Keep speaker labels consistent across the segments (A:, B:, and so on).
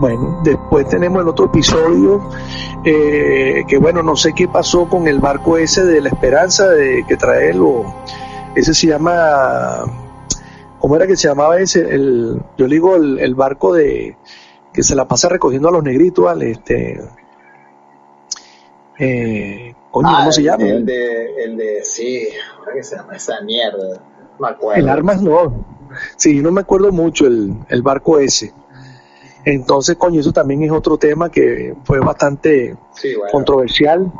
A: Bueno, después tenemos el otro episodio, eh, que bueno, no sé qué pasó con el barco ese de la esperanza de que trae lo, ese se llama, ¿cómo era que se llamaba ese? El, yo digo el, el barco de, que se la pasa recogiendo a los negritos, ¿vale? Este, eh, coño,
B: Ah,
A: ¿cómo se llama?
B: El de, el de, sí, ¿cómo es que se llama esa mierda? Me acuerdo.
A: El armas no. Sí, no me acuerdo mucho el, el barco ese. Entonces, coño, eso también es otro tema que fue bastante
B: Sí, bueno.
A: controversial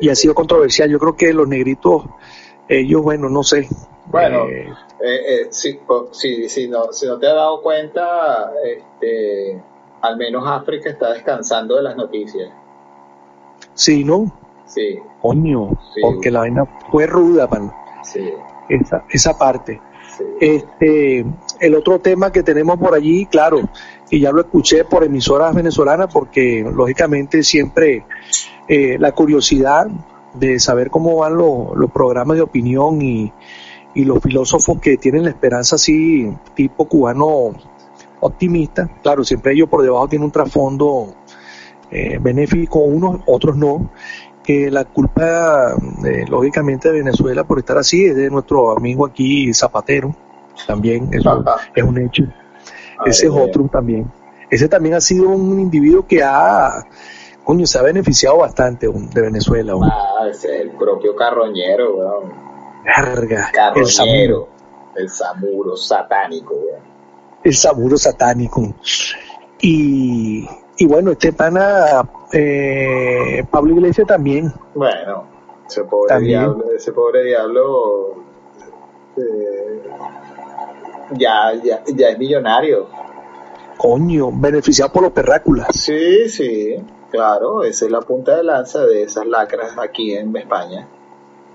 A: y ha sido controversial. Yo creo que los negritos, ellos, bueno, no sé.
B: Bueno,
A: Eh,
B: Eh, eh, si, po- si, si no, si no te has dado cuenta, este, al menos África está descansando de las noticias.
A: sí, ¿no?
B: Sí,
A: Coño,
B: Sí.
A: porque la vaina fue ruda, man,
B: sí,
A: esa, esa parte.
B: sí.
A: Este, el otro tema que tenemos por allí, claro, y ya lo escuché por emisoras venezolanas, porque lógicamente siempre eh, la curiosidad de saber cómo van los, los programas de opinión y, y los filósofos que tienen la esperanza así, tipo cubano optimista, claro, siempre ellos por debajo tienen un trasfondo eh, benéfico, unos, otros no, que la culpa, eh, lógicamente, de Venezuela por estar así es de nuestro amigo aquí Zapatero, también, eso es un hecho. Ese es otro también. Ese también ha sido un individuo que ha, coño, se ha beneficiado bastante de Venezuela.
B: Ah, ese es el propio carroñero, weón.
A: El
B: Carroñero.
A: Samuro,
B: El samuro satánico, weón.
A: el Samuro satánico. Y, y bueno, este pana, eh, Pablo Iglesias también,
B: Bueno, ese pobre
A: También.
B: diablo, ese pobre diablo eh, ya, ya, ya es millonario.
A: coño, beneficiado por los perráculas.
B: Sí, sí, claro, esa es la punta de lanza de esas lacras aquí en España.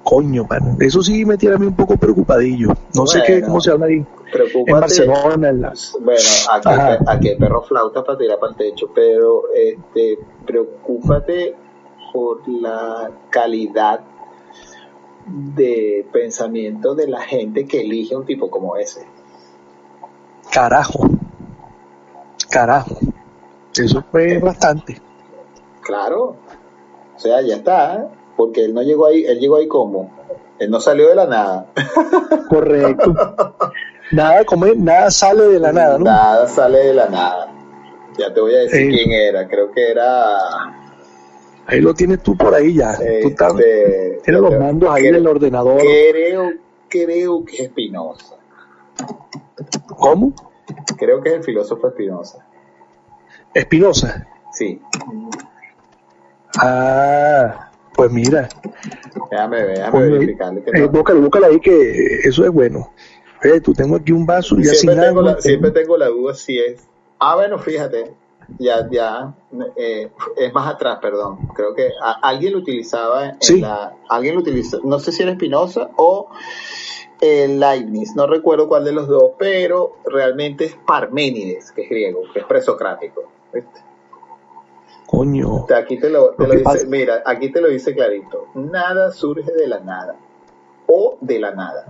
A: Coño, pana, eso sí me tiene a mí un poco preocupadillo. No sé qué, cómo se habla ahí.
B: Preocúpate.
A: En Barcelona, en la-
B: Bueno, aquí,
A: Ajá.
B: aquí hay perro flauta para tirar para el techo, pero este, preocúpate por la calidad de pensamiento de la gente que elige un tipo como ese.
A: Carajo. Carajo. Eso fue bastante.
B: Claro, o sea, ya está, ¿eh? porque él no llegó ahí, él llegó ahí como, él no salió de la nada.
A: Correcto. Nada como nada sale de la nada, ¿no?
B: Nada sale de la nada. Ya te voy a decir
A: Eh.
B: quién era, creo que era...
A: Ahí lo tienes tú por ahí ya. Tú estás-
B: este,
A: tienes los mandos ahí
B: creo-
A: del ordenador.
B: Creo, creo que es Spinoza.
A: ¿Cómo?
B: Creo que es el filósofo Spinoza.
A: Espinosa.
B: Sí,
A: Ah, pues mira.
B: déjame déjame
A: Coño,
B: verificarle que
A: eh,
B: no.
A: búscalo, búscalo ahí que eso es bueno. Eh, tú tengo aquí un vaso ya sin
B: siempre, tengo la, siempre tengo la duda si es. Ah, bueno, fíjate, ya, ya, eh, es más atrás, perdón. Creo que a- alguien lo utilizaba en
A: Sí.
B: la. Alguien lo utilizó, no sé si era Spinoza o el Leibniz, no recuerdo cuál de los dos, pero realmente es Parménides, que es griego, que es presocrático. ¿viste?
A: Coño.
B: Aquí te lo, te
A: Lo
B: lo
A: que
B: dice, mira, aquí te lo dice clarito. Nada surge de la nada o de la nada.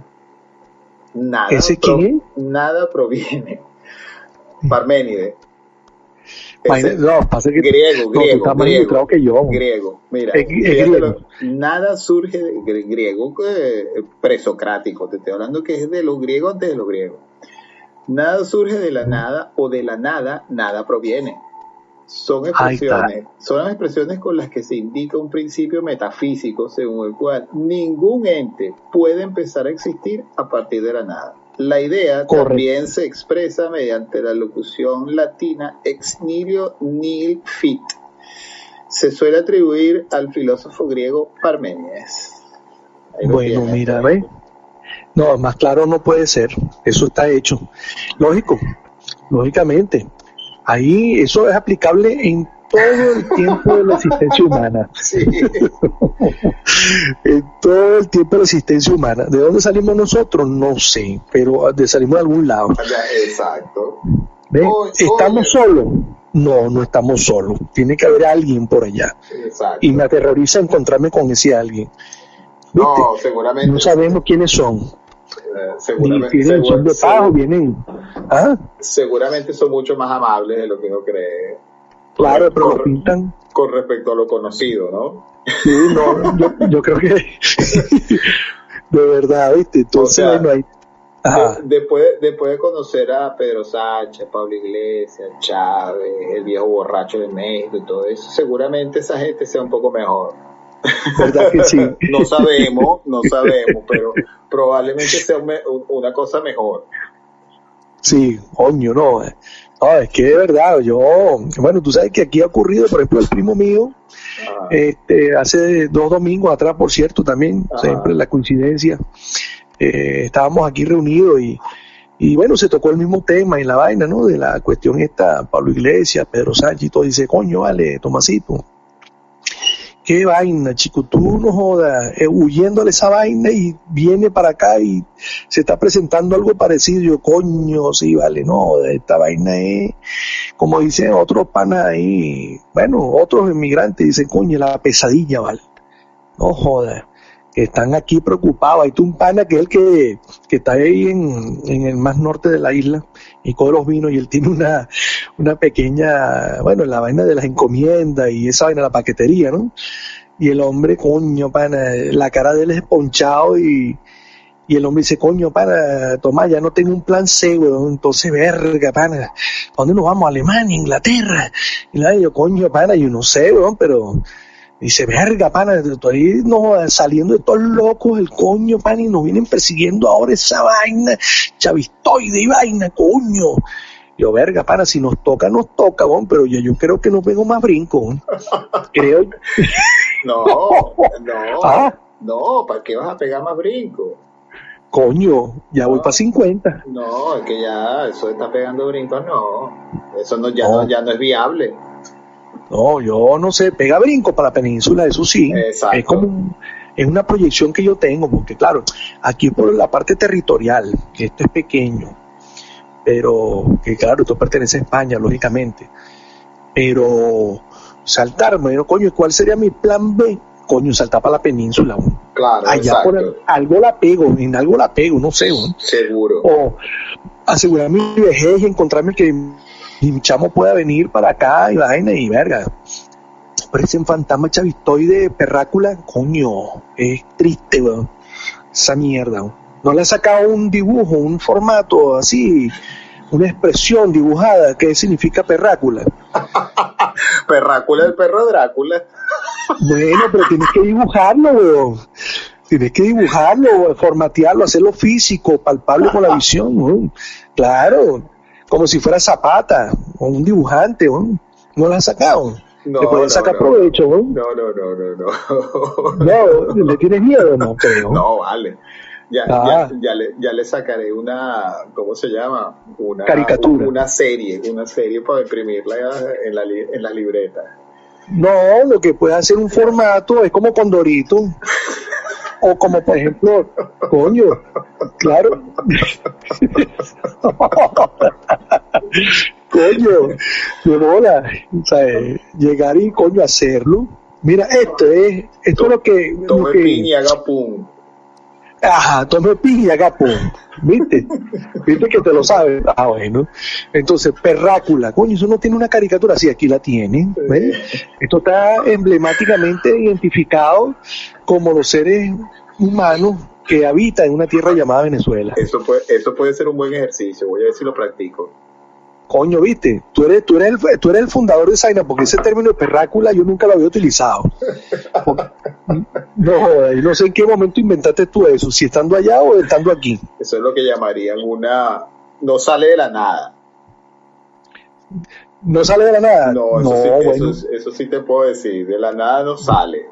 B: Nada,
A: ¿Ese
B: pro-
A: quién
B: nada proviene. Parménides. Ese-
A: no, pasa que
B: griego,
A: no,
B: griego,
A: más
B: griego,
A: que yo.
B: griego. Mira,
A: Es- es
B: fíjate
A: griego.
B: lo- nada surge de gr- griego eh, presocrático. Te estoy hablando que es de los griegos antes de los griegos. Nada surge de la nada o de la nada, nada proviene. Son expresiones, son las expresiones con las que se indica un principio metafísico según el cual ningún ente puede empezar a existir a partir de la nada. La idea también se expresa mediante la locución latina ex nihilo nil fit. Se suele atribuir al filósofo griego Parménides.
A: Bueno, mira, ve. No, más claro no puede ser. Eso está hecho. Lógico, lógicamente. Ahí eso es aplicable en todo el tiempo de la existencia humana. en todo el tiempo de la existencia humana. ¿De dónde salimos nosotros? No sé, pero salimos de algún lado.
B: Exacto.
A: ¿Estamos solos? No, no estamos solos. Tiene que haber alguien por allá. Exacto. Y me aterroriza encontrarme con ese alguien.
B: No, seguramente.
A: No sabemos quiénes son.
B: Eh, seguramente,
A: son de pago, vienen. ¿Ah?
B: Seguramente son mucho más amables de lo que uno cree.
A: Claro, pero lo pintan.
B: Con respecto a lo conocido, ¿no?
A: Sí, no, yo, creo que. de verdad, ¿viste? Entonces,
B: después, después de conocer a Pedro Sánchez, Pablo Iglesias, Chávez, el viejo borracho de México y todo eso, seguramente esa gente sea un poco mejor.
A: ¿Verdad que sí?
B: no sabemos, no sabemos, pero probablemente sea una cosa mejor.
A: Sí, coño, no. No, es que de verdad, yo, bueno, tú sabes que aquí ha ocurrido, por ejemplo, el primo mío, ah. este, hace dos domingos atrás, por cierto, también, siempre la coincidencia, eh, estábamos aquí reunidos y, y bueno, se tocó el mismo tema en la vaina, ¿no? De la cuestión esta, Pablo Iglesias, Pedro Sánchez y todo, dice, coño, vale, Tomasito, qué vaina, chico, tú no jodas, eh, huyéndole esa vaina y viene para acá y se está presentando algo parecido. Yo, coño, sí, vale, no, esta vaina es, como dicen otros panas ahí, bueno, otros inmigrantes dicen, coño, la pesadilla, vale. No jodas que están aquí preocupados. Hay un pana que es el que, está ahí en, en, el más norte de la isla y coge los vinos y él tiene una, una pequeña, bueno, la vaina de las encomiendas y esa vaina, la paquetería, ¿no? Y el hombre, coño, pana, la cara de él es ponchado y, y el hombre dice, coño, pana, Tomás, ya no tengo un plan C, weón. Entonces, verga, pana, ¿a dónde nos vamos? Alemania, Inglaterra? Y yo, coño, pana, yo no sé, weón, pero Dice, verga, pana, estoy no, saliendo de todos locos, el coño, pana, y nos vienen persiguiendo ahora esa vaina, chavistoide y vaina, coño. Yo, verga, pana, si nos toca, nos toca, bon, pero yo, yo creo que no pego más brinco. creo.
B: no, no, ¿Ah? no, ¿para qué vas a pegar más brinco?
A: Coño, ya voy para 50.
B: No, es que ya, eso está pegando brincos, no. Eso no, ya, no, ya no es viable.
A: No, yo no sé, pega brinco para la península, eso sí. Es como es una proyección que yo tengo, porque claro, aquí por la parte territorial, que esto es pequeño, pero que claro, esto pertenece a España, lógicamente. Pero saltar, bueno, coño, ¿cuál sería mi plan B? Coño, saltar para la península.
B: Claro,
A: Allá por algo la pego, en algo la pego, no sé.
B: Seguro.
A: O asegurar mi vejez y encontrarme que y mi chamo pueda venir para acá y vaina y verga. Parece un fantasma chavistoide perrácula, coño, es triste, weón. Esa mierda, No le ha sacado un dibujo, un formato así, una expresión dibujada, ¿qué significa perrácula?
B: perrácula el perro Drácula.
A: bueno, pero tienes que dibujarlo, weón. Tienes que dibujarlo, formatearlo, hacerlo físico, palpable con la visión, weón. Claro, como si fuera Zapata o un dibujante, ¿no? ¿No lo han sacado? No, ¿Le pueden sacar provecho,
B: ¿no? No, no, no, no,
A: no. ¿le tienes miedo? No creo.
B: No, vale. Ya, ya, ah. ya, le, ya le sacaré una, ¿cómo se llama? Una
A: caricatura.
B: Una serie, una serie para imprimirla en la, en la libreta.
A: No, lo que puede hacer un formato es como Condorito. o como por ejemplo, coño, claro. coño, de bola. O sea, llegar y coño hacerlo. Mira, esto es, esto es lo que.
B: Tome piña, pum.
A: Ajá, tome piña, pum. ¿Viste? ¿Viste que te lo sabes? Ah, bueno. Entonces, perrácula, coño, eso no tiene una caricatura, sí, aquí la tiene. Esto está emblemáticamente identificado como los seres humanos que habitan en una tierra llamada Venezuela.
B: Eso puede, eso puede ser un buen ejercicio, voy a ver si lo practico.
A: Coño, viste, tú eres, tú eres, el, tú eres el fundador de Zaina, porque ese término de perrácula yo nunca lo había utilizado. No, no sé en qué momento inventaste tú eso, si estando allá o estando aquí.
B: Eso es lo que llamarían una... No sale de la nada.
A: ¿No sale de la nada?
B: No, eso, sí, bueno. eso, sí te puedo decir, de la nada no sale.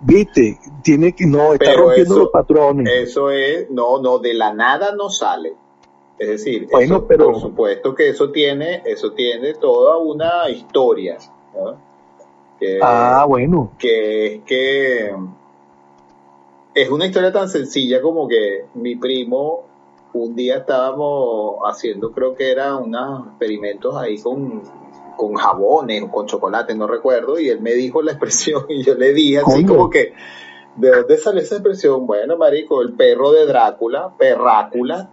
A: Viste, tiene que, no, está rompiendo los patrones.
B: Eso es, no, no, de la nada no sale. Es decir, bueno, pero... por supuesto que eso tiene, eso tiene toda una historia.
A: Ah, bueno.
B: Que es que es una historia tan sencilla como que mi primo un día estábamos haciendo, creo que eran unos experimentos ahí con, con jabones o con chocolate, no recuerdo, y él me dijo la expresión y yo le dije así como que, ¿de dónde sale esa expresión? Bueno, marico, el perro de Drácula, perrácula,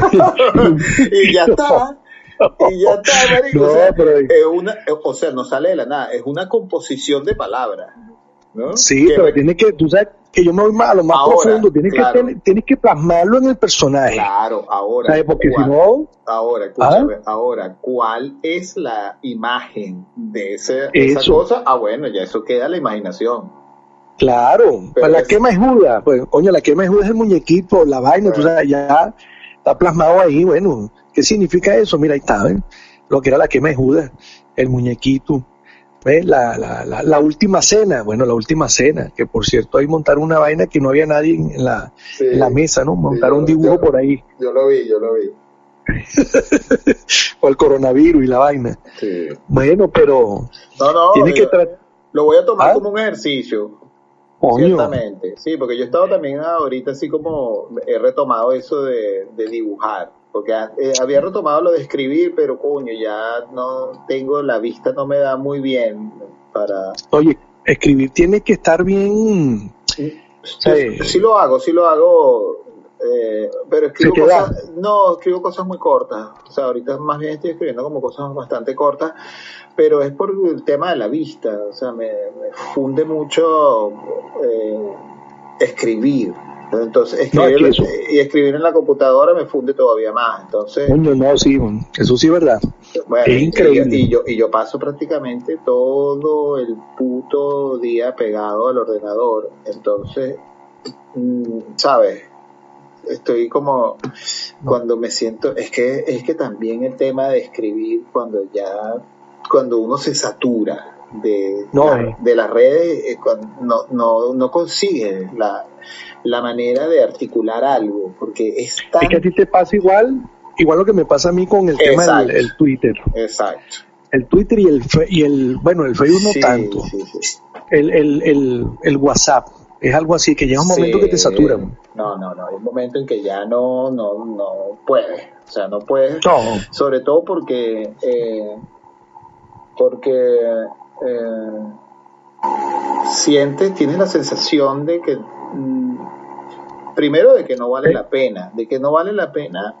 B: y ya está. Y ya está, marico. o, sea, es una, o sea, no sale de la nada, es una composición de palabras. ¿no?
A: Sí, pero tiene que, tú sabes que yo me voy a lo más profundo, tienes, que, tienes que plasmarlo en el personaje.
B: Claro, ahora.
A: Porque si no.
B: Ahora, escúchame, ¿Ah? ahora, ¿cuál es la imagen de, ese, esa cosa? Ah, bueno, ya eso queda la imaginación.
A: Claro, para la quema es Judas, pues, coño, la quema es Judas es el muñequito, la vaina, tú sabes, ya está plasmado ahí, bueno, ¿qué significa eso? Mira, ahí está, ¿ven? Lo que era la quema de Judas, el muñequito. La, la, la, última cena, bueno, la última cena, que por cierto ahí montaron una vaina que no había nadie en la, la mesa, ¿no? Montaron un dibujo por ahí.
B: Yo lo vi, yo lo vi.
A: o el coronavirus y la vaina. Bueno, pero
B: no, no, tiene que lo voy a tomar ¿Ah? como un ejercicio. Ciertamente, sí, porque yo he estado también ahorita así como he retomado eso de, de dibujar porque eh, había retomado lo de escribir, pero coño, ya no tengo la vista, no me da muy bien para...
A: Oye, escribir tiene que estar bien...
B: Sí, lo hago, sí lo hago, eh, pero escribo cosas, no, escribo cosas muy cortas, o sea, ahorita más bien estoy escribiendo como cosas bastante cortas, pero es por el tema de la vista, o sea, me, funde mucho eh, escribir, entonces, escribir, y escribir en la computadora me funde todavía más. Entonces,
A: no, sí, eso sí es verdad. es increíble.
B: Y, yo, y yo paso prácticamente todo el puto día pegado al ordenador. Entonces, mm, ¿sabes? Estoy como cuando me siento, es que es que también el tema de escribir cuando ya cuando uno se satura de, eh. de las redes, eh, no, no, no consigue la, la manera de articular algo, porque es
A: tan... Es que a ti te pasa igual, igual lo que me pasa a mí con el tema del Twitter.
B: Exacto.
A: El Twitter y el, y el bueno, el Facebook no tanto. El, el, el, el, WhatsApp. Es algo así, que llega un momento que te satura.
B: No, no, no. Hay un momento en que ya no, no, no puedes. O sea, no puedes. Sobre todo porque, eh, porque eh, sientes, tienes la sensación de que mm, primero de que no vale la pena, de que no vale la pena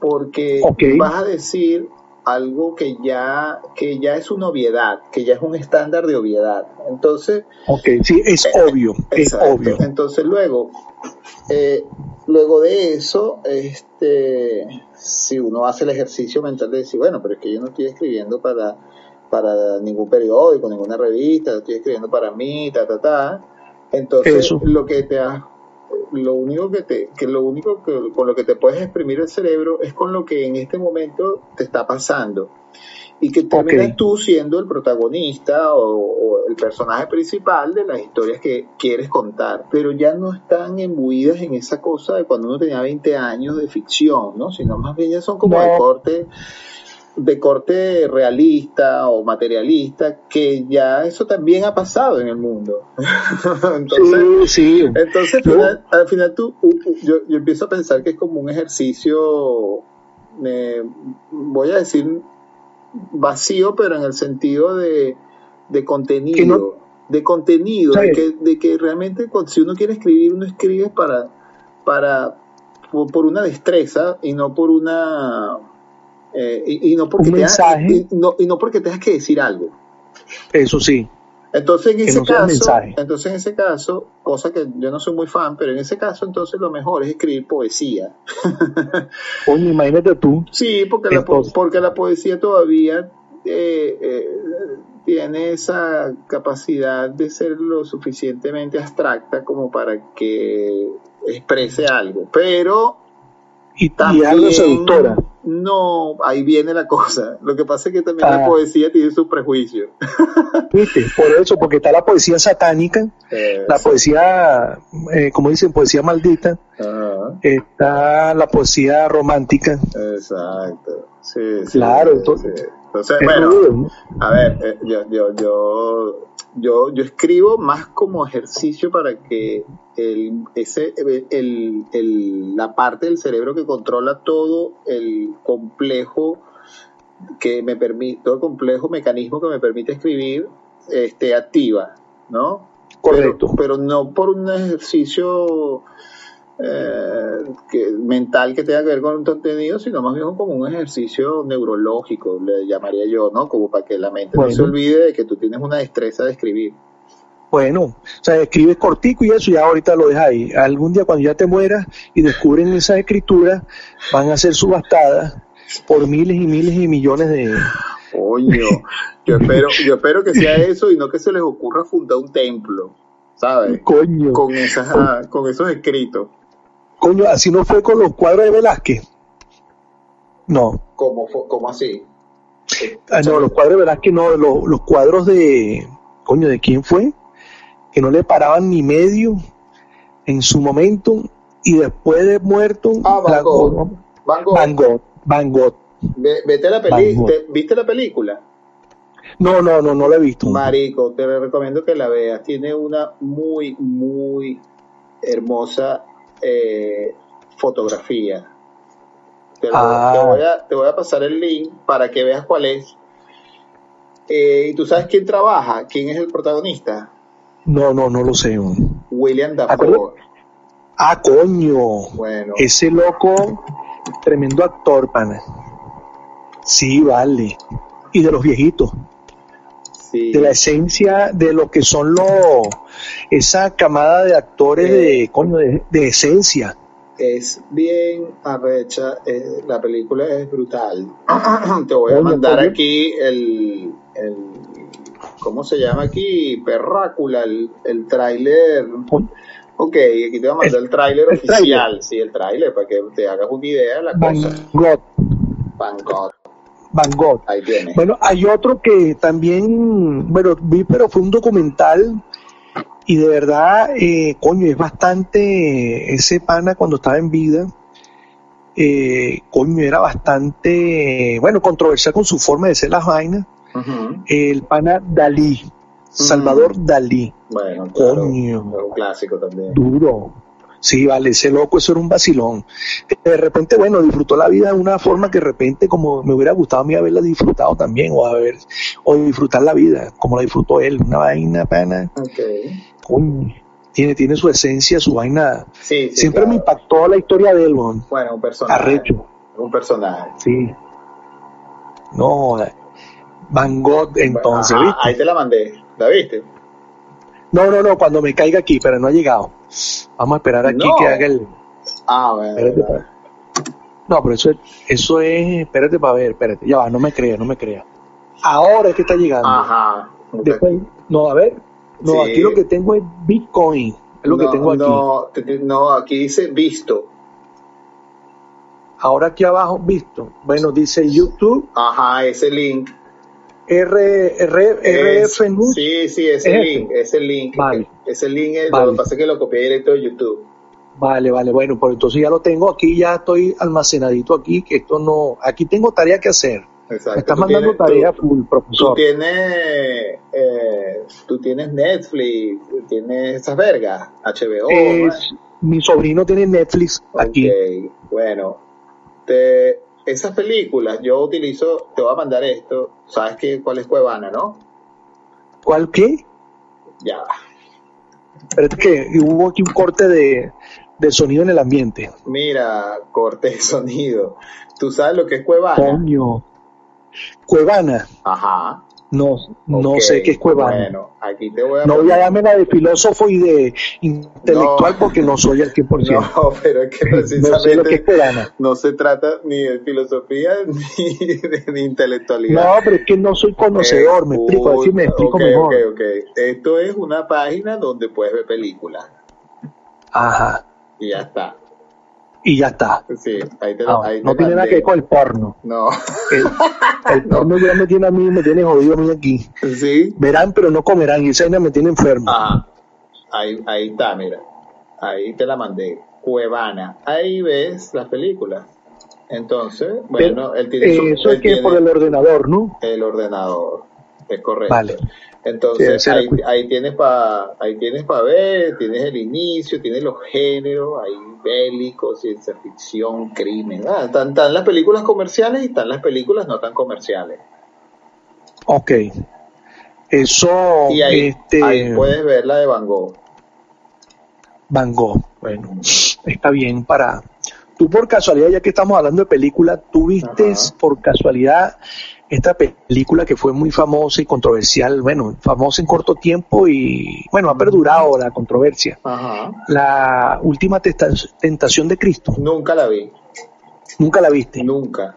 B: porque vas a decir algo que ya que ya es una obviedad, que ya es un estándar de obviedad. Entonces,
A: ok, sí, es eh, obvio, es obvio.
B: Entonces luego, eh, luego de eso, este, si uno hace el ejercicio mental de decir, bueno, pero es que yo no estoy escribiendo para para ningún periódico, ninguna revista, estoy escribiendo para mí, ta, ta, ta. Entonces, lo que te ha, lo único que te, que lo único que, con lo que te puedes exprimir el cerebro es con lo que en este momento te está pasando. Y que terminas tú siendo el protagonista o, el personaje principal de las historias que quieres contar, pero ya no están embuidas en esa cosa de cuando uno tenía 20 años de ficción, ¿no? Sino más bien ya son como de corte de corte realista o materialista, que ya eso también ha pasado en el mundo. entonces,
A: sí,
B: entonces al, final, tú, yo, yo, empiezo a pensar que es como un ejercicio, voy a decir vacío, pero en el sentido de, de contenido. de contenido, de que, de que realmente si uno quiere escribir, uno escribe para, para por una destreza y no por una eh, y, no porque y, no, y no porque tengas que decir algo.
A: Eso sí.
B: Entonces en ese caso, entonces en ese caso, cosa que yo no soy muy fan, pero en ese caso entonces lo mejor es escribir poesía.
A: Oye, imagínate tú.
B: Sí, porque la, porque la poesía todavía eh, eh, tiene esa capacidad de ser lo suficientemente abstracta como para que exprese algo, pero
A: y, también, algo seductora.
B: No, ahí viene la cosa. Lo que pasa es que también la ah. poesía tiene su prejuicio.
A: ¿Viste? Por eso, porque está la poesía satánica, la poesía, eh, como dicen, poesía maldita, está la poesía romántica.
B: Exacto. Sí,
A: claro, entonces,
B: entonces bueno, a ver, eh, yo, yo, yo, yo, yo escribo más como ejercicio para que el, ese, el, el, la parte del cerebro que controla todo el complejo que me permite, todo el complejo mecanismo que me permite escribir, esté activa, ¿no?
A: Correcto.
B: Pero, pero no por un ejercicio eh, que, mental que tenga que ver con un contenido, sino más bien como un ejercicio neurológico, le llamaría yo, ¿no? Como para que la mente no se olvide de que tú tienes una destreza de escribir.
A: Bueno, o sea, escribes cortico y eso ya ahorita lo dejas ahí. Algún día cuando ya te mueras y descubren esas escrituras, van a ser subastadas por miles y miles y millones de...
B: Coño, yo espero, yo espero que sea eso y no que se les ocurra fundar un templo, ¿sabes?
A: Coño.
B: Con, esas, con esos escritos.
A: Coño, así no fue con los cuadros de Velázquez. No.
B: ¿Cómo, cómo así?
A: Ah, no, los cuadros de Velázquez no, los, los cuadros de... Coño, ¿de quién fue? que no le paraban ni medio en su momento y después de muerto
B: ah, Van, Gogh.
A: Van Gogh. Van Gogh.
B: Vete la peli ¿Viste la película?
A: No, no, no, no la he visto.
B: Marico, te recomiendo que la veas. Tiene una muy, muy hermosa eh, fotografía. Te, ah. voy a, te, voy a, pasar el link para que veas cuál es. Eh, ¿Y tú sabes quién trabaja? ¿Quién es el protagonista?
A: No, no, no lo sé.
B: William Dafoe.
A: Ah, coño. Bueno. Ese loco, tremendo actor, pana. Sí, vale. Y de los viejitos. Sí. De la esencia de lo que son los. Esa camada de actores de, coño, de, esencia.
B: Es bien arrecha. Eh, la película es brutal. Te voy a mandar aquí el, el ¿cómo se llama aquí? Perrácula, el, el tráiler. Ok, aquí te voy a mandar el, tráiler oficial, sí, el tráiler, para que te hagas una idea de la cosa. Van Gogh.
A: Van Gogh.
B: Ahí viene.
A: Bueno, hay otro que también, bueno, vi, pero fue un documental y de verdad, eh, coño, es bastante, ese pana cuando estaba en vida, eh, coño, era bastante, bueno, controversial con su forma de ser las vainas, el pana Dalí, Salvador Dalí.
B: Bueno, Coño. un clásico también.
A: Duro. Sí, vale, ese loco, eso era un vacilón. De repente, bueno, disfrutó la vida de una forma que de repente, como me hubiera gustado a mí haberla disfrutado también, o haber, o disfrutar la vida, como la disfrutó él, una vaina, pana.
B: Okay.
A: Coño, tiene, tiene su esencia, su vaina.
B: Sí,
A: Siempre me impactó la historia de él,
B: Bueno, un personaje.
A: Arrecho.
B: Un personaje.
A: Sí. No, Van Gogh entonces, ¿viste?
B: Ahí te la mandé, ¿la viste?
A: No, no, no, cuando me caiga aquí, pero no ha llegado. Vamos a esperar aquí que haga el...
B: Ah, bueno.
A: No, pero eso es, eso es, espérate para ver, espérate, ya va, no me creas, no me creas. Ahora es que está llegando.
B: Ajá.
A: Después, no, a ver, no, aquí lo que tengo es Bitcoin, es lo que tengo aquí.
B: No, no, aquí dice visto.
A: Ahora aquí abajo, visto. Bueno, dice YouTube.
B: Ajá, ese link.
A: R, R, RF
B: Sí, sí, ese link, ese link. Vale. Ese link es, lo que pasa es que lo copié directo de YouTube.
A: Vale, vale, bueno, pues entonces ya lo tengo aquí, ya estoy almacenadito aquí, que esto no, aquí tengo tarea que hacer.
B: Exacto. Me
A: estás mandando tarea full, profesor.
B: Tú tienes, eh, tú tienes Netflix, tienes esas vergas, HBO.
A: mi sobrino tiene Netflix aquí.
B: Bueno, te, esas películas yo utilizo, te voy a mandar esto, ¿sabes qué, cuál es Cuevana, no?
A: ¿Cuál qué?
B: Ya.
A: Pero es que hubo aquí un corte de, sonido en el ambiente.
B: Mira, corte de sonido. ¿Tú sabes lo que es Cuevana?
A: Coño. Cuevana.
B: Ajá.
A: No, no sé qué es Cuevana.
B: Bueno, aquí te voy a...
A: No voy a la de filósofo y de intelectual porque no soy el 100%.
B: No, pero es que
A: no sé lo que es
B: precisamente
A: Cuevana.
B: no se trata ni de filosofía ni de, intelectualidad.
A: No, pero es que no soy conocedor, me
B: Eh,
A: explico, a ver si me explico
B: ok,
A: mejor.
B: Esto es una página donde puedes ver películas
A: Ajá,
B: y ya está.
A: Y ya está.
B: Sí, ahí te,
A: Ah,
B: ahí te
A: no tiene nada que ver con el porno.
B: No,
A: El, el porno ya me tiene a mí, me tiene jodido a mí aquí.
B: sí.
A: Verán, pero no comerán, y esa me tiene enfermo.
B: Ajá. Ahí, ahí está, mira. Ahí te la mandé. Cuevana. Ahí ves las películas. Entonces, bueno, él tiene
A: eso
B: él
A: es que es
B: tiene
A: por el ordenador, ¿no?
B: el ordenador. Es correcto.
A: Vale.
B: Entonces
A: Sí,
B: ahí, ahí tienes para ahí tienes para ver, tienes el inicio, tienes los géneros, hay bélicos, ciencia ficción, crimen. Ah, están, están las películas comerciales y están las películas no tan comerciales.
A: Ok. Eso,
B: Y ahí,
A: este,
B: ahí puedes ver la de Van Gogh.
A: Van Gogh. Bueno, está bien para... Tú por casualidad, ya que estamos hablando de película, ¿tú viste por casualidad esta película que fue muy famosa y controversial? Bueno, famosa en corto tiempo y, bueno, ha perdurado la controversia.
B: Ajá.
A: La última tentación de Cristo.
B: Nunca la vi,
A: ¿Nunca la viste?
B: nunca.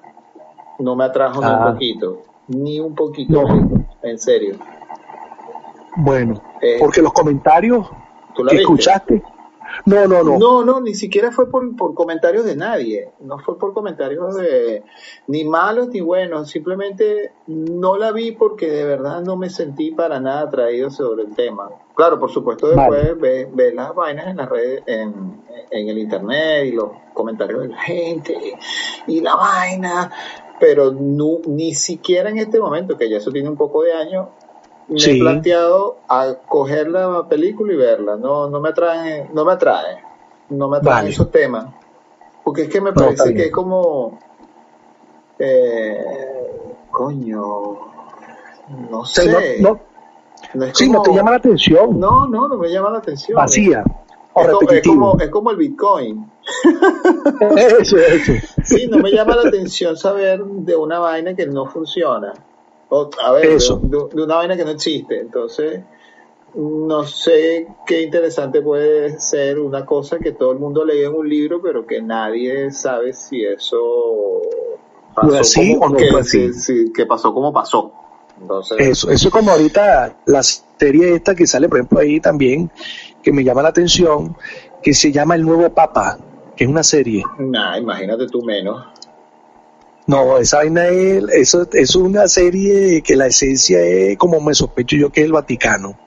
B: No me atrajo ni
A: Ah.
B: un poquito, ni un poquito,
A: No.
B: en serio.
A: Bueno,
B: Eh,
A: porque los comentarios
B: ¿Tú la
A: que
B: viste?
A: escuchaste... No, no, no.
B: No, no, ni siquiera fue por, por comentarios de nadie, no fue por comentarios de ni malos ni buenos, simplemente no la vi porque de verdad no me sentí para nada atraído sobre el tema. Claro, por supuesto después
A: Vale.
B: ve, ve las vainas en las redes, en, en el internet y los comentarios de la gente y la vaina, pero no, ni siquiera en este momento, que ya eso tiene un poco de años, me
A: Sí.
B: he planteado a coger la película y verla. No, no me atrae, no me atrae, no me atraen
A: Vale.
B: esos temas. Porque es que me
A: No,
B: parece que es como, eh, coño, no sé.
A: no, no,
B: No es
A: sí, no
B: como-
A: te llama la atención.
B: No, no, no me llama la atención.
A: Vacía o
B: Es como, es, como, es como el Bitcoin.
A: Eso, eso.
B: Sí, no me llama la atención saber de una vaina que no funciona. O, a ver, de-
A: Eso.
B: De, de una vaina que no existe. Entonces, no sé qué interesante puede ser una cosa que todo el mundo leía en un libro, pero que nadie sabe si eso
A: ¿Fue así
B: como,
A: o no
B: que,
A: fue así?
B: si- si- que pasó como pasó. Entonces,
A: Eso, eso es como ahorita la serie esta que sale, por ejemplo, ahí también, que me llama la atención, que se llama El Nuevo Papa, que es una serie.
B: nah, imagínate tú menos.
A: No, esa vaina es, eso, eso es una serie que la esencia es, como me sospecho yo, que es el Vaticano.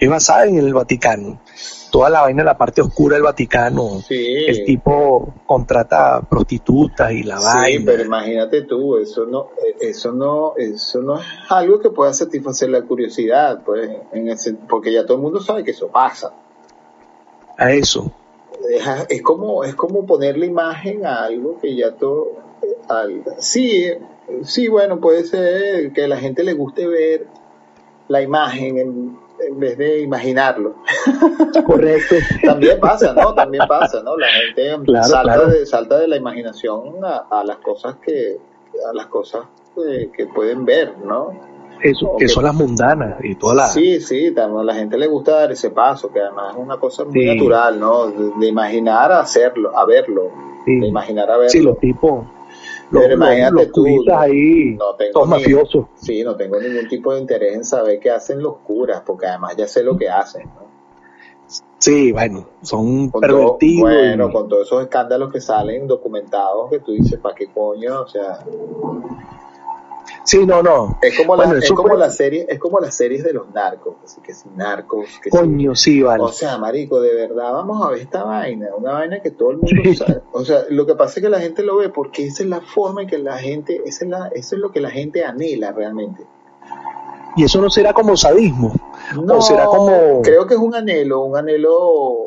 A: Es basada en el Vaticano. Toda la vaina, la parte oscura del Vaticano.
B: Sí.
A: El tipo contrata prostitutas y la
B: Sí,
A: vaina.
B: pero imagínate tú, eso no, eso no, eso no es algo que pueda satisfacer la curiosidad, pues, en ese- porque ya todo el mundo sabe que eso pasa.
A: A eso.
B: Es, es como, es como ponerle imagen a algo que ya todo, al- sí, sí, bueno, puede ser que a la gente le guste ver la imagen en, en vez de imaginarlo.
A: Correcto.
B: También pasa, ¿no? También pasa, ¿no? La gente
A: Claro,
B: salta,
A: claro.
B: De, salta de la imaginación a, a las cosas que a las cosas eh, que pueden ver, ¿no?
A: Eso, que
B: Ok.
A: son las mundanas y toda la...
B: Sí, sí, tam- a la gente le gusta dar ese paso, que además es una cosa muy
A: Sí.
B: natural, ¿no? De, de imaginar a hacerlo, a verlo,
A: Sí.
B: de imaginar a verlo.
A: Sí, los tipos, los,
B: imagínate
A: los
B: tú,
A: cubistas ahí,
B: no tengo
A: todos
B: ni-
A: mafiosos.
B: Sí, no tengo ningún tipo de interés en saber qué hacen los curas, porque además ya sé lo que hacen, ¿no?
A: Sí, bueno, son
B: Con todo-
A: pervertidos. y-
B: bueno, con todos esos escándalos que salen documentados, que tú dices, ¿para qué coño? O sea,
A: Sí, no, no.
B: es como,
A: Bueno,
B: la, es como la serie, es como las series de los narcos, así que si narcos, que
A: Coño, sí, vale.
B: O sea, marico, de verdad, vamos a ver esta vaina, una vaina que todo el mundo
A: Sí.
B: sabe. O sea, lo que pasa es que la gente lo ve porque esa es la forma en que la gente, esa es la, eso es lo que la gente anhela realmente.
A: Y eso no será como sadismo.
B: No,
A: o será como...
B: creo que es un anhelo, un anhelo,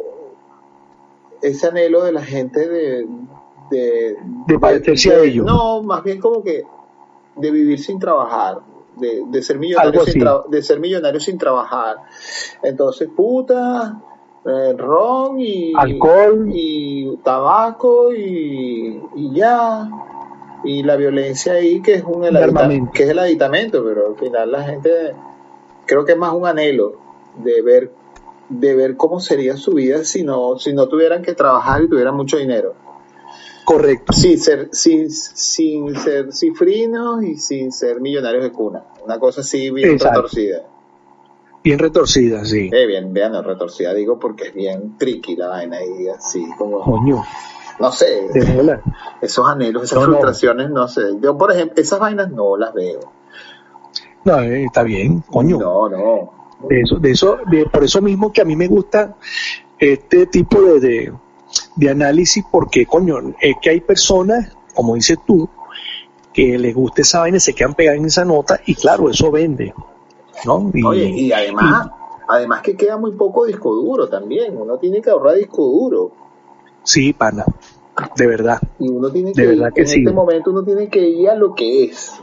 B: ese anhelo de la gente de... De,
A: De parecerse a ellos.
B: No, más bien como que de vivir sin trabajar, de, de ser millonario sin de ser millonario sin trabajar. Entonces, puta, eh, ron y
A: Alcohol.
B: y tabaco y, y ya. y la violencia ahí que es un
A: El
B: que es el aditamento, pero al final la gente creo que es más un anhelo de ver de ver cómo sería su vida si no si no tuvieran que trabajar y tuvieran mucho dinero.
A: Correcto.
B: Sin ser sin, sin ser cifrinos y sin ser millonarios de cuna. Una cosa así bien
A: Exacto.
B: retorcida.
A: Bien retorcida, sí.
B: Eh, bien, vean, no, retorcida digo porque es bien tricky la vaina y así como
A: Coño,
B: no sé, esos anhelos, esas
A: No, no.
B: frustraciones, no sé. Yo, por ejemplo, esas vainas no las veo.
A: No, eh, está bien, coño.
B: No, no.
A: De eso, de eso, de- por eso mismo que a mí me gusta este tipo de, de, de análisis, porque, coño, es que hay personas, como dices tú, que les gusta esa vaina y se quedan pegadas en esa nota, y claro, eso vende, ¿no? Y,
B: Oye, y además, además que queda muy poco disco duro también. Uno tiene que ahorrar disco duro.
A: sí, pana, de verdad.
B: Y uno tiene
A: De
B: que,
A: verdad que
B: en
A: sí.
B: este momento uno tiene que ir a lo que es.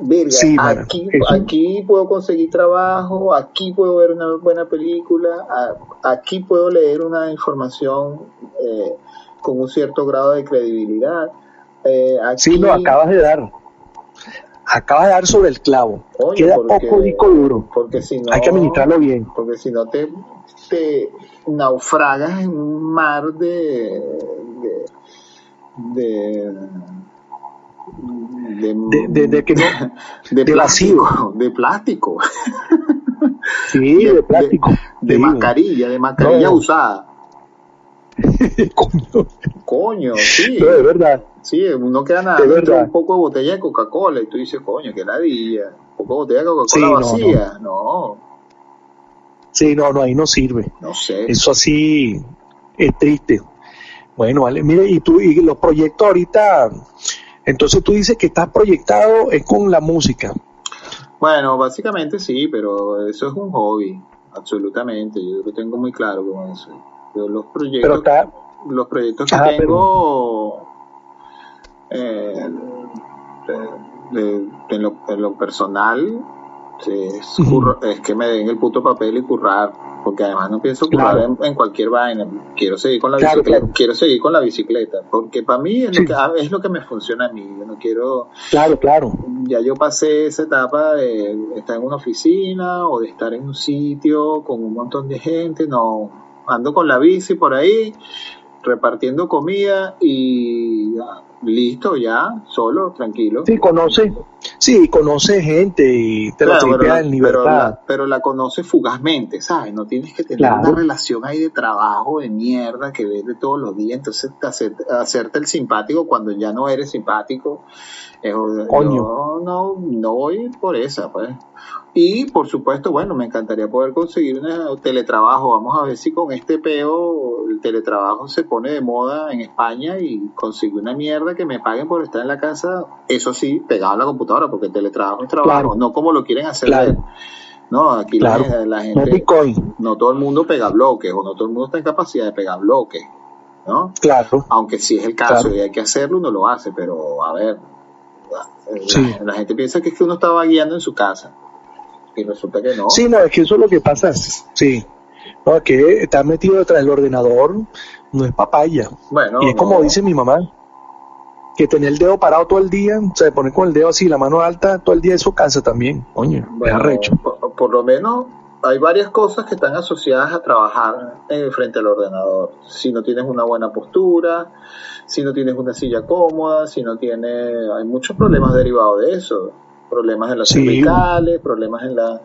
B: Verga,
A: Sí,
B: aquí, puedo conseguir trabajo, aquí puedo ver una buena película, a- aquí puedo leer una información eh, con un cierto grado de credibilidad. eh, aquí,
A: Sí, lo acabas de dar. Acabas de dar sobre el clavo. Queda
B: porque-
A: poco disco duro.
B: porque si no,
A: Hay que administrarlo bien.
B: Porque si no te, te naufragas en un mar de. de. de de,
A: De, que no.
B: de
A: de
B: plástico, de plástico,
A: Sí, de plástico.
B: de mascarilla, de mascarilla
A: No.
B: usada.
A: Coño,
B: Coño, sí.
A: no, de verdad.
B: Sí, uno queda nada
A: De verdad.
B: un poco de botella de Coca-Cola y tú dices, coño, qué ladilla. Un poco de botella de Coca-Cola
A: Sí, no,
B: vacía. No,
A: Sí, no, no, ahí no sirve.
B: no, sé.
A: Eso así es triste. Bueno, vale, mire, y tú, y los proyectos ahorita, entonces tú dices que estás proyectado es con la música.
B: Bueno, básicamente sí, pero eso es un hobby, absolutamente. Yo lo tengo muy claro con eso. Yo los
A: Pero
B: proyectos,
A: está,
B: los proyectos que
A: Ah, pero-
B: tengo eh, en, lo, en lo personal es,
A: Ujú.
B: curro- es que me den el puto papel y currar, porque además no pienso currar
A: Claro.
B: en, en cualquier vaina. Quiero seguir con la
A: Claro,
B: bicicleta,
A: claro.
B: quiero seguir con la bicicleta, porque para mí es,
A: Sí.
B: lo que, ah, es lo que me funciona a mí. Yo no quiero
A: claro, claro.
B: ya yo pasé esa etapa de estar en una oficina o de estar en un sitio con un montón de gente, no, ando con la bici por ahí, repartiendo comida y listo, ya, solo, tranquilo.
A: Sí, conoce, sí, conoce gente y te
B: Claro, pero,
A: tripeas en
B: pero
A: libertad.
B: la, pero la conoces fugazmente, ¿sabes? No tienes que tener
A: Claro.
B: una relación ahí de trabajo, de mierda, que ves de todos los días, entonces hacer- hacerte el simpático cuando ya no eres simpático. Es-
A: Coño.
B: yo no, no voy por esa, pues. Y por supuesto, bueno, me encantaría poder conseguir un teletrabajo. Vamos a ver si con este peo el teletrabajo se pone de moda en España y consigo una mierda que me paguen por estar en la casa. Eso sí, pegado a la computadora, porque el teletrabajo es trabajo,
A: Claro.
B: no como lo quieren hacer.
A: Claro.
B: No, aquí
A: Claro.
B: la, la
A: No
B: gente,
A: Bitcoin,
B: no todo el mundo pega bloques o no todo el mundo está en capacidad de pegar bloques, ¿no?
A: claro.
B: aunque si es el caso y hay que hacerlo, uno lo hace, pero a ver, la,
A: Sí.
B: la gente piensa que es que uno estaba guiando en su casa y resulta que no.
A: Sí, no, es que eso es lo que pasa. Sí. No, es que estar metido detrás del ordenador no es papaya.
B: Bueno,
A: y es como dice mi mamá, que tener el dedo parado todo el día, o sea, poner con el dedo así, la mano alta todo el día, eso cansa también. Coño,
B: Bueno,
A: es arrecho.
B: por, por lo menos hay varias cosas que están asociadas a trabajar eh, frente al ordenador. Si no tienes una buena postura, si no tienes una silla cómoda, si no tienes... Hay muchos problemas derivados de eso. Problemas en las
A: Sí.
B: cervicales, problemas en la,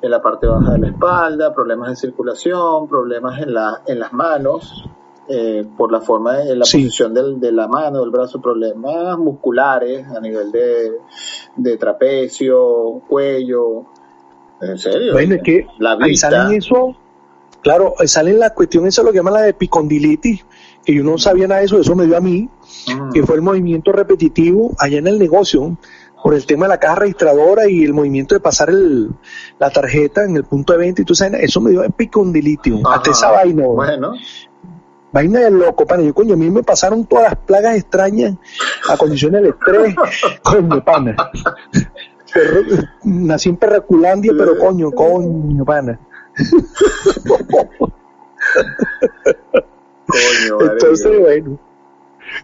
B: en la parte baja de la espalda, problemas de circulación, problemas en, la, en las manos, eh, por la forma, de, la
A: Sí.
B: posición del, de la mano, del brazo, problemas musculares a nivel de, de trapecio, cuello. En serio.
A: Bueno, es que
B: la
A: ahí
B: vista.
A: salen eso, claro, ahí salen la cuestión, eso es lo que llaman la epicondilitis, que yo no sabía nada de eso, eso me dio a mí,
B: Mm.
A: que fue el movimiento repetitivo allá en el negocio, por el tema de la caja registradora y el movimiento de pasar el, la tarjeta en el punto de venta y tú sabes, eso me dio epicondilitis, hasta esa vaina,
B: Bueno,
A: vaina de loco, pana, yo coño, a mí me pasaron todas las plagas extrañas a condiciones de estrés, coño, pana. Perro- nací en Perraculandia, pero coño, coño, pana.
B: coño, vale,
A: Entonces, bueno,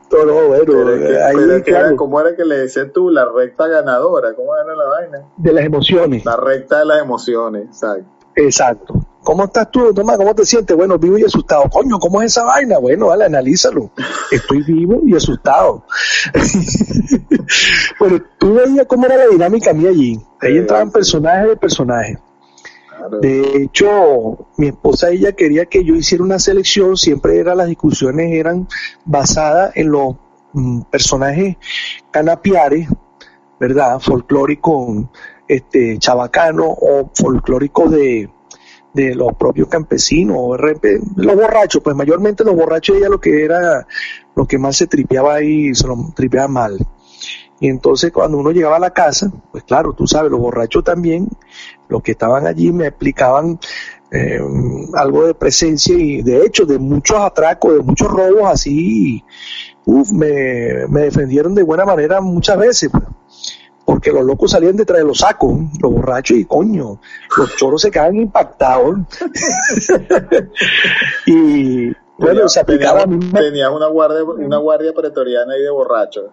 A: Todo bueno,
B: ¿Cómo era que le decías tú? La recta ganadora, ¿cómo era la vaina?
A: De las emociones.
B: La recta de las emociones, exacto.
A: Exacto. ¿Cómo estás tú, Tomás? ¿Cómo te sientes? Bueno, vivo y asustado. Coño, ¿cómo es esa vaina? Bueno, vale, analízalo. Estoy vivo y asustado. bueno, tú veías cómo era la dinámica mía allí. Ahí entraban personajes de personajes. De hecho, mi esposa ella quería que yo hiciera una selección, siempre eran las discusiones eran basadas en los mm, personajes canapiares, ¿verdad? Folclóricos este, chabacanos o folclóricos de, de los propios campesinos, los borrachos, pues mayormente los borrachos ella lo que era, lo que más se tripeaba ahí, se lo tripeaba mal. Y entonces cuando uno llegaba a la casa, pues claro, tú sabes, los borrachos también, los que estaban allí me explicaban eh, algo de presencia y de hecho de muchos atracos, de muchos robos así, uf, me, me defendieron de buena manera muchas veces. Pues, porque los locos salían detrás de los sacos, los borrachos y coño, los choros se quedaban impactados. y bueno, se aplicaba
B: tenía, una guardia, una guardia pretoriana ahí de borrachos.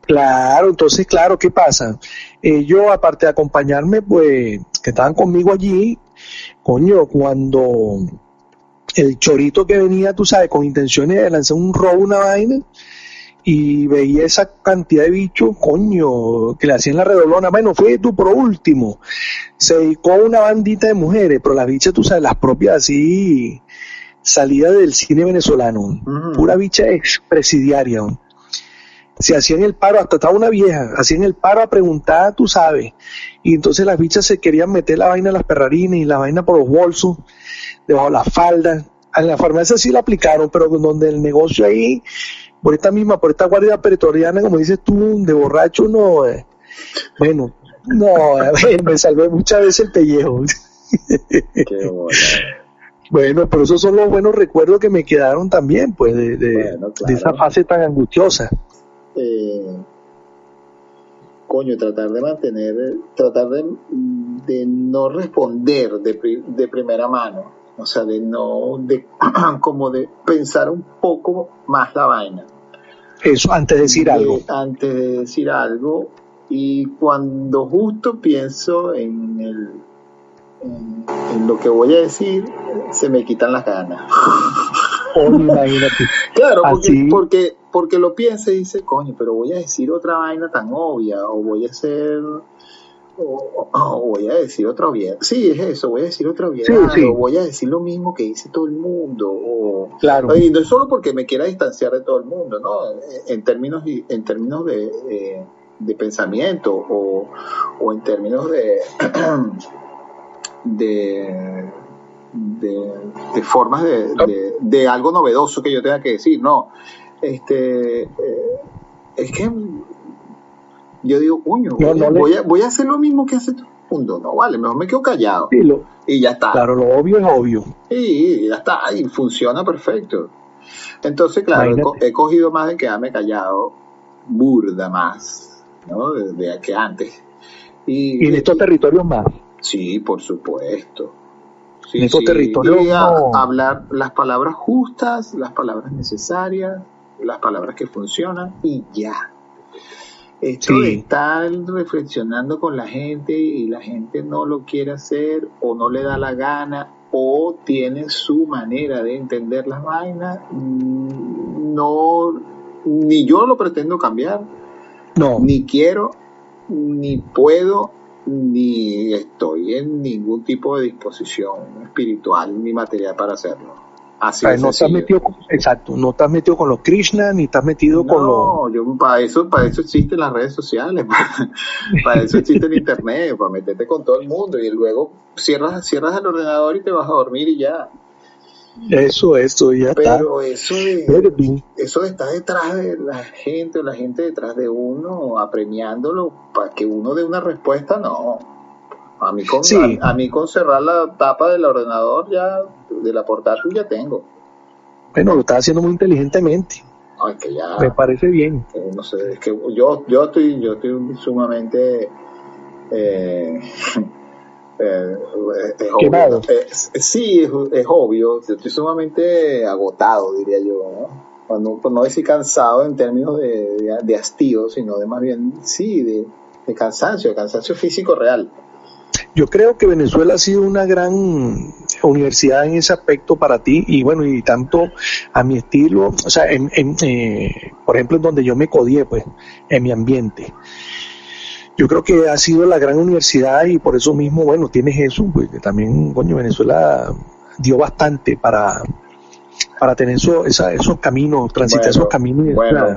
A: Claro, entonces, claro, ¿qué pasa? Ellos, aparte de acompañarme, pues, que estaban conmigo allí, coño, cuando el chorito que venía, tú sabes, con intenciones de lanzar un robo, una vaina, y veía esa cantidad de bichos, coño, que le hacían la redolona. Bueno, fue tú por último. Se dedicó una bandita de mujeres, pero las bichas, tú sabes, las propias así, salida del cine venezolano. Pura bicha expresidiaria se hacían el paro, hasta estaba una vieja, hacían el paro a preguntar, tú sabes. Y entonces las bichas se querían meter la vaina en las perrarines y la vaina por los bolsos, debajo de la falda. En la farmacia sí la aplicaron, pero donde el negocio ahí, por esta misma, por esta guardia pretoriana, como dices tú, de borracho, no, eh. bueno, no, me salvé muchas veces el pellejo. Qué bueno, pero esos son los buenos recuerdos que me quedaron también, pues, de, de esa fase tan angustiosa
B: eh, coño, tratar de mantener, tratar de, de no responder de, de, primera mano, o sea, de no, de como de pensar un poco más la vaina.
A: Eso, antes de decir algo.
B: Antes de decir algo, y cuando justo pienso en el en, lo que voy a decir, se me quitan las ganas.
A: Oh.
B: Claro, porque, porque, porque lo piensa y dice, coño, pero voy a decir otra vaina tan obvia, o voy a hacer, o, voy a decir otra obvia. Sí, es eso, voy a decir otra obvia. o voy a decir lo mismo que dice todo el mundo, o,
A: claro.
B: y no es solo porque me quiera distanciar de todo el mundo, ¿no? En términos, en términos de, de pensamiento, o, o en términos de de, de, formas de, de, algo novedoso que yo tenga que decir. No, este, eh, es que yo digo, coño, voy, a, voy a hacer lo mismo que hace todo el mundo. No, vale, mejor me quedo callado. y ya está.
A: Claro, lo obvio es obvio.
B: Y ya está, y funciona perfecto. Entonces, claro, he, cogido más de quedarme callado, burda más, ¿no? De, que antes.
A: Y, y en estos territorios más.
B: Sí, por supuesto. Sí, sí. hablar las palabras justas, las palabras necesarias, las palabras que funcionan y ya. Esto de estar reflexionando con la gente y la gente no lo quiere hacer o no le da la gana o tiene su manera de entender las vainas, mm, no, ni yo lo pretendo cambiar,
A: no.
B: ni quiero, ni puedo, ni estoy en ningún tipo de disposición espiritual ni material para hacerlo. Así
A: no estás metido con, exacto, no estás metido con los Krishna ni estás metido con los
B: No, yo para eso para eso existen las redes sociales, para, eso existe el internet, para meterte con todo el mundo y luego cierras cierras el ordenador y te vas a dormir y ya.
A: Eso, eso, ya
B: Pero eso de, eso de estar detrás de la gente o la gente detrás de uno, apremiándolo para que uno dé una respuesta, no. A mí, con, a, mí con cerrar la tapa del ordenador ya, de la portátil ya tengo.
A: Bueno, lo estás haciendo muy inteligentemente.
B: que ya,
A: Me parece bien.
B: no sé, es que yo, yo estoy, yo estoy sumamente eh, Eh, es obvio. sí, es, obvio. Estoy sumamente agotado, diría yo. cuando, pues no decir cansado en términos de, de, hastío, sino de más bien, sí, de, de cansancio, de cansancio físico real.
A: Yo creo que Venezuela ha sido una gran universidad en ese aspecto para ti y bueno, y tanto a mi estilo, o sea, en, eh, por ejemplo, en donde yo me codié, pues, en mi ambiente. Yo creo que ha sido la gran universidad y por eso mismo, bueno, tienes eso, pues también, coño, Venezuela dio bastante para, para tener eso, esos caminos, transitar esos caminos.
B: Bueno,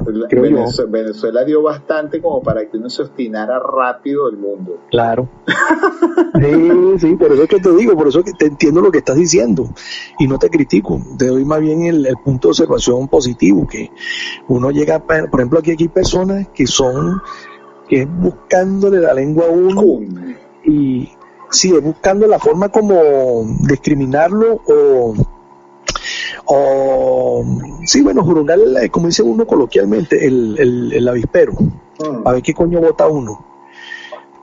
B: Venezuela, dio bastante como para que uno se obstinara rápido el mundo.
A: Claro. sí, sí, por eso es que te digo, por eso que te entiendo lo que estás diciendo y no te critico, te doy más bien el, punto de observación positivo, que uno llega, por ejemplo, aquí, aquí hay personas que son, que es buscándole la lengua a uno y sí, es buscando la forma como discriminarlo o o, sí, bueno, jurungar, eh, como dice uno coloquialmente, el, el, el avispero, mm. a ver qué coño vota uno.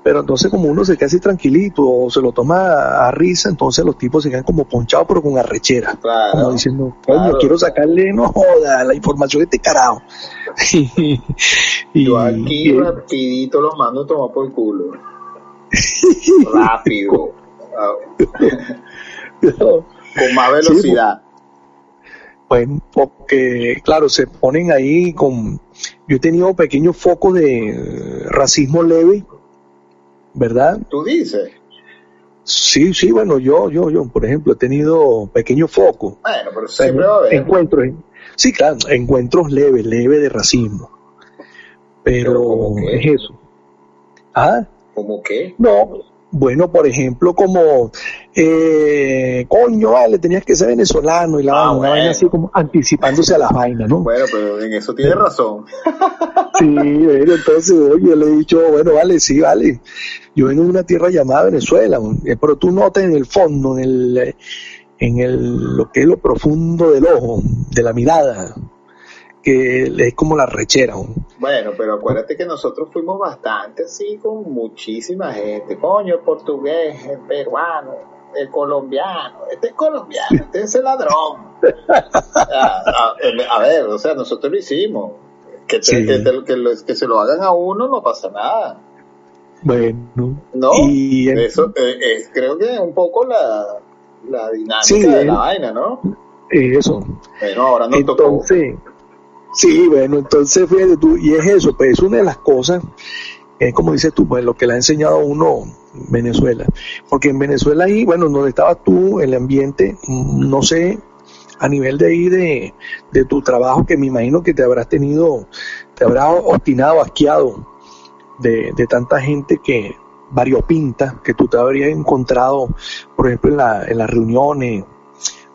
A: Pero entonces como uno se queda así tranquilito o se lo toma a risa, entonces los tipos se quedan como ponchados pero con arrechera. como diciendo, coño, quiero sacarle, no joda, la información de este carajo.
B: y, Yo aquí rapidito los mando a tomar por culo. Rápido. con más velocidad.
A: Pues porque, claro, se ponen ahí con... Yo he tenido pequeños focos de racismo leve, ¿verdad?
B: ¿Tú dices?
A: Sí, sí, bueno, yo, yo, yo, por ejemplo, he tenido pequeños focos.
B: Bueno, pero siempre va a haber.
A: Encuentros, sí, claro, encuentros leves, leves de racismo. Pero, es eso.
B: ¿Ah? ¿Cómo qué?
A: No, bueno, por ejemplo, como, eh, coño, vale, tenías que ser venezolano y la ah, vaina, así como anticipándose a las vainas, ¿no?
B: Bueno, pero en eso tiene razón.
A: Sí, entonces, oye, le he dicho, bueno, vale, sí, vale. Yo vengo de una tierra llamada Venezuela, eh, pero tú notas en el fondo, en el, en el, lo que es lo profundo del ojo, de la mirada, que es como la rechera.
B: Bueno, pero acuérdate que nosotros fuimos bastante así con muchísima gente. Coño, portugués, el peruano, el colombiano. Este es colombiano, este es el ladrón. a, ver, o sea, nosotros lo hicimos. Que, que, se lo hagan a uno no pasa nada.
A: Bueno.
B: No, y eso eh, es, creo que un poco la, la dinámica de la vaina, ¿no?
A: Eso.
B: Bueno, ahora no
A: Entonces, Sí, bueno, entonces fíjate tú, y es eso, pues es una de las cosas, es como dices tú, pues lo que le ha enseñado a uno Venezuela. Porque en Venezuela ahí, bueno, donde estabas tú, el ambiente, no sé, a nivel de ahí de, de tu trabajo, que me imagino que te habrás tenido, te habrás obstinado, asqueado de, de tanta gente que variopinta, que tú te habrías encontrado, por ejemplo, en, la, en las reuniones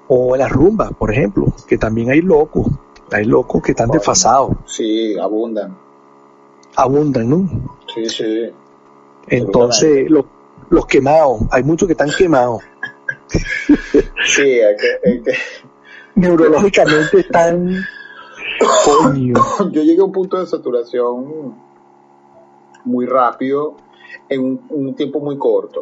A: o en las rumbas, por ejemplo, que también hay locos hay locos que están desfasados.
B: Sí, abundan.
A: Abundan, ¿no?
B: Sí, sí.
A: Entonces, los, los quemados, hay muchos que están quemados.
B: sí, hay que,
A: Neurológicamente están...
B: Yo llegué a un punto de saturación muy rápido en un, tiempo muy corto.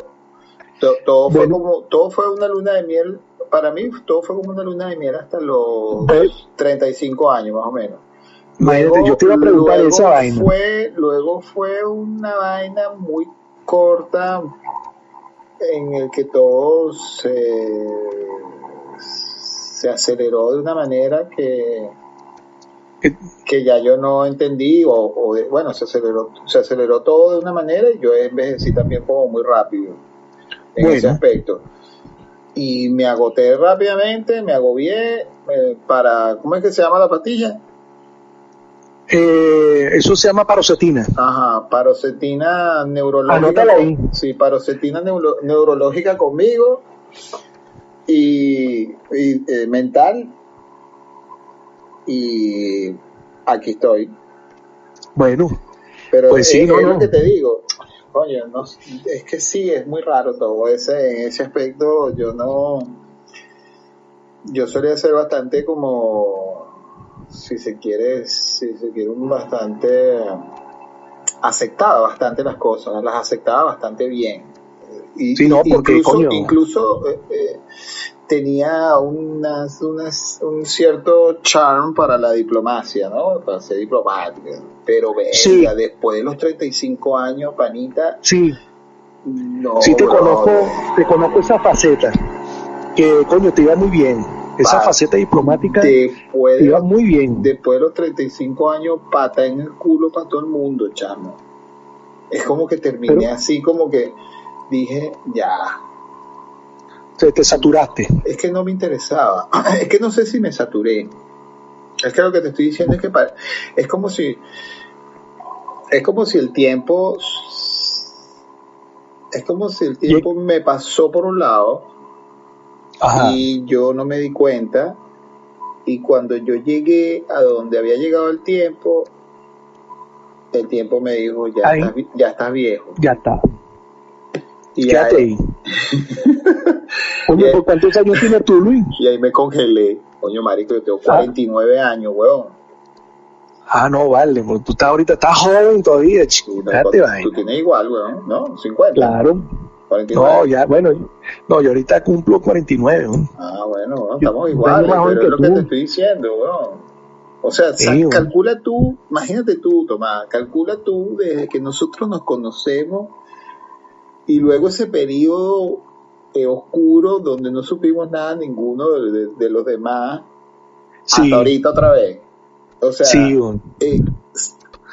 B: Todo, fue como, todo fue una luna de miel para mí todo fue como una luna de miel hasta los 35 años más o menos.
A: Luego, yo te iba a preguntar esa vaina.
B: Fue, luego fue una vaina muy corta en el que todo se, se aceleró de una manera que, que ya yo no entendí o, bueno se aceleró se aceleró todo de una manera y yo envejecí también como muy rápido en ese aspecto y me agoté rápidamente, me agobié eh, para, ¿cómo es que se llama la pastilla?
A: Eh, eso se llama parocetina.
B: Ajá, parocetina neurológica. Sí, parocetina neurológica conmigo y, eh, mental. Y aquí estoy.
A: Bueno,
B: pero pues sí, es, lo que te digo. Coño, no, es que sí, es muy raro todo ese, en ese aspecto. Yo no. Yo solía ser bastante como. Si se quiere, si se quiere, un bastante. Aceptaba bastante las cosas, las aceptaba bastante bien.
A: Y, sí, no, porque,
B: incluso, incluso eh, eh, tenía unas, unas, un cierto charm para la diplomacia, ¿no? Para ser diplomática. Pero venga,
A: Sí.
B: después de los 35 años, panita,
A: Sí,
B: no.
A: sí te
B: bro.
A: conozco, te conozco esa faceta, que coño, te iba muy bien. Esa faceta diplomática
B: Después
A: iba muy bien.
B: después de los 35 años, pata en el culo para todo el mundo, chamo. Es como que terminé
A: Pero-
B: así, como que dije, ya,
A: Te, te saturaste.
B: es que no me interesaba. Es que no sé si me saturé. Es que lo que te estoy diciendo es que es como si es como si el tiempo es como si el tiempo me pasó por un lado
A: Ajá.
B: y yo no me di cuenta y cuando yo llegué a donde había llegado el tiempo el tiempo me dijo ya
A: Ahí.
B: estás, ya estás viejo
A: Ya está.
B: y
A: Quédate
B: ahí.
A: Oye. ¿por cuántos años tienes tú, Luis?
B: y ahí me congelé coño marico yo tengo 49 años weón
A: Ah, no, vale. pues Tú estás ahorita, estás joven todavía, chico.
B: No, tú,
A: vaina.
B: tú tienes igual, weón, ¿no? 50.
A: Claro.
B: 49.
A: No, ya, bueno. No, yo ahorita cumplo 49. ¿no?
B: Ah, bueno,
A: Yo-
B: estamos
A: un
B: iguales, pero es lo
A: que
B: te estoy diciendo, weón. O sea,
A: Sí,
B: calcula tú, imagínate tú, Tomás, calcula tú desde que nosotros nos conocemos y luego ese periodo eh, oscuro donde no supimos nada ninguno de, de- de los demás
A: Sí,
B: hasta ahorita otra vez. O sea,
A: sí.
B: eh,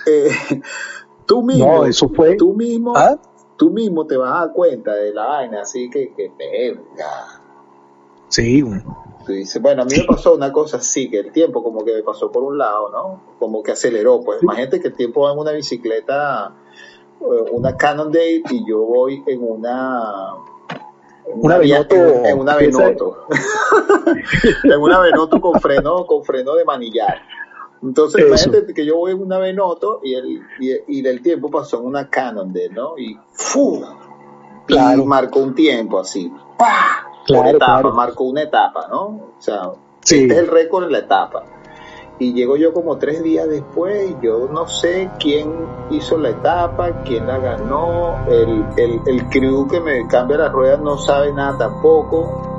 B: eh, tú mismo,
A: No, eso fue.
B: tú mismo
A: ¿Ah?
B: Tú mismo te vas a dar cuenta de la vaina, así que, que verga.
A: Sí, weón.
B: Tú dices, bueno, a mí me pasó una cosa así, que el tiempo como que me pasó por un lado, ¿no? Como que aceleró, pues imagínate que el tiempo va en una bicicleta, eh, una Cannondale, y yo voy en una... en
A: Una Venoto,
B: en, una Venoto. en una Venoto con freno, con freno de manillar. Entonces,
A: Eso.
B: imagínate que yo voy en una Venoto y el, y, y el tiempo pasó en una Cannondale, ¿no? Y ¡fu!
A: Claro.
B: Y marcó un tiempo así. ¡Pah!
A: Claro,
B: Por etapa,
A: claro.
B: marcó una etapa, ¿no? O sea,
A: Sí.
B: este es el récord en la etapa. Y llego yo como tres días después y yo no sé quién hizo la etapa, quién la ganó, el, el, el crew que me cambia las ruedas no sabe nada tampoco.